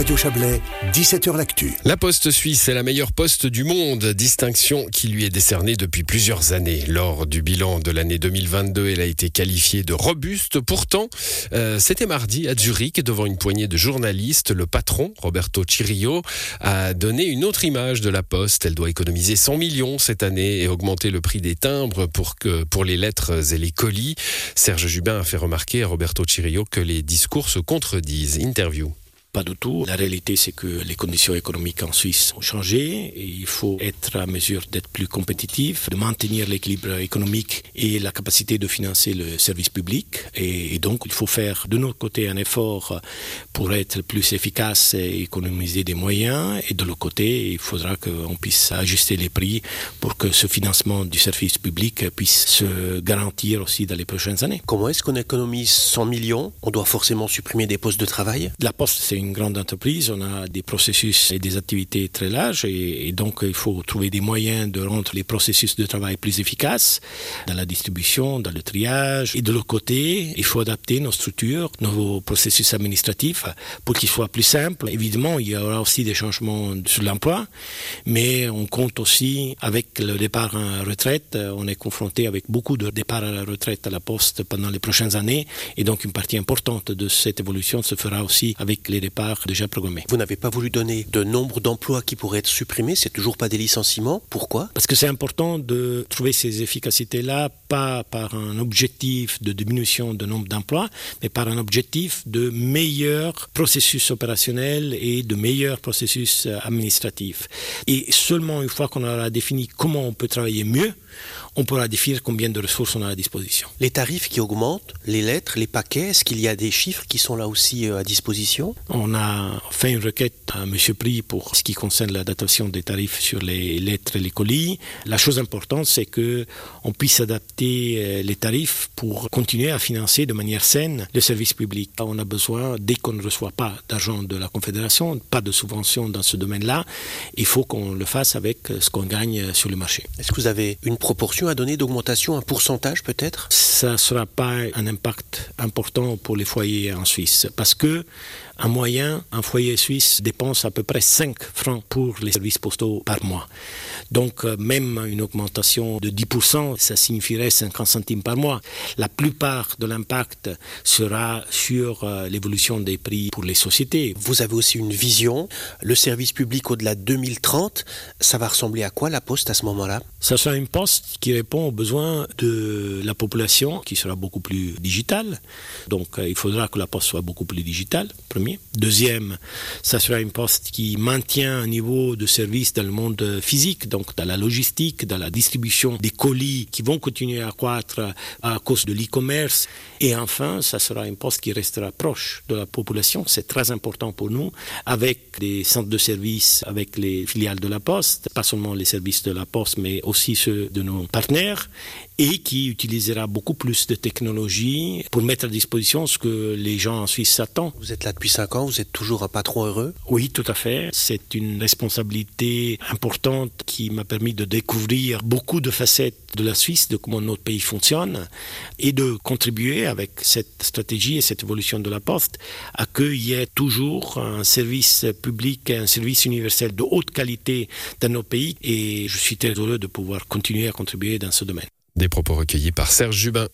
Radio Chablais, 17h L'Actu. La Poste suisse est la meilleure poste du monde, distinction qui lui est décernée depuis plusieurs années. Lors du bilan de l'année 2022, elle a été qualifiée de robuste. Pourtant, euh, c'était mardi à Zurich, devant une poignée de journalistes, le patron, Roberto Cirillo, a donné une autre image de la Poste. Elle doit économiser 100 millions cette année et augmenter le prix des timbres pour, que, pour les lettres et les colis. Serge Jubin a fait remarquer à Roberto Cirillo que les discours se contredisent. Interview. Pas du tout. La réalité, c'est que les conditions économiques en Suisse ont changé et il faut être à mesure d'être plus compétitif, de maintenir l'équilibre économique et la capacité de financer le service public. Et, donc, il faut faire de notre côté un effort pour être plus efficace et économiser des moyens. Et de l'autre côté, il faudra qu'on puisse ajuster les prix pour que ce financement du service public puisse se garantir aussi dans les prochaines années. Comment est-ce qu'on économise 100 millions? On doit forcément supprimer des postes de travail? La Poste, c'est une grande entreprise, on a des processus et des activités très larges et, donc il faut trouver des moyens de rendre les processus de travail plus efficaces dans la distribution, dans le triage. Et de l'autre côté, il faut adapter nos structures, nos processus administratifs pour qu'ils soient plus simples. Évidemment, il y aura aussi des changements sur l'emploi, mais on compte aussi avec le départ en retraite. On est confronté avec beaucoup de départs à la retraite à la poste pendant les prochaines années et donc une partie importante de cette évolution se fera aussi avec les déjà programmé. Vous n'avez pas voulu donner de nombre d'emplois qui pourraient être supprimés, c'est toujours pas des licenciements. Pourquoi? Parce que c'est important de trouver ces efficacités-là, pas par un objectif de diminution de nombre d'emplois, mais par un objectif de meilleurs processus opérationnels et de meilleurs processus euh, administratifs. Et seulement une fois qu'on aura défini comment on peut travailler mieux, on pourra définir combien de ressources on a à disposition. Les tarifs qui augmentent, les lettres, les paquets, est-ce qu'il y a des chiffres qui sont là aussi euh, à disposition? On a fait une requête à M. Prix pour ce qui concerne la datation des tarifs sur les lettres et les colis. La chose importante, c'est que on puisse adapter euh, les tarifs pour continuer à financer de manière saine le service public. On a besoin, dès qu'on ne reçoit pas d'argent de la Confédération, pas de subvention dans ce domaine-là, il faut qu'on le fasse avec ce qu'on gagne sur le marché. Est-ce que vous avez une proportion à donner d'augmentation, un pourcentage peut-être? Ça ne sera pas un impact important pour les foyers en Suisse parce que en moyen, un foyer suisse dépense à peu près 5 francs pour les services postaux par mois. Donc euh, même une augmentation de 10%, ça signifierait 50 centimes par mois. La plupart de l'impact sera sur euh, l'évolution des prix pour les sociétés. Vous avez aussi une vision, le service public au-delà de 2030, ça va ressembler à quoi la poste à ce moment-là? Ça sera une poste qui répond aux besoins de la population, qui sera beaucoup plus digitale. Donc euh, il faudra que la poste soit beaucoup plus digitale, premier. Deuxième, ça sera une poste qui maintient un niveau de service dans le monde physique, donc dans la logistique, dans la distribution des colis qui vont continuer à croître à cause de l'e-commerce. Et enfin, ça sera une poste qui restera proche de la population. C'est très important pour nous, avec des centres de services, avec les filiales de la poste, pas seulement les services de la poste, mais aussi ceux de nos partenaires, et qui utilisera beaucoup plus de technologies pour mettre à disposition ce que les gens en Suisse s'attendent. Vous êtes là depuis cinq ans, vous êtes toujours un patron heureux Oui, tout à fait. C'est une responsabilité importante qui m'a permis de découvrir beaucoup de facettes de la Suisse, de comment notre pays fonctionne, et de contribuer avec cette stratégie et cette évolution de la Poste à qu'il y ait toujours un service public, un service universel de haute qualité dans nos pays. Et je suis très heureux de pouvoir continuer à contribuer dans ce domaine. Des propos recueillis par Serge Jubin.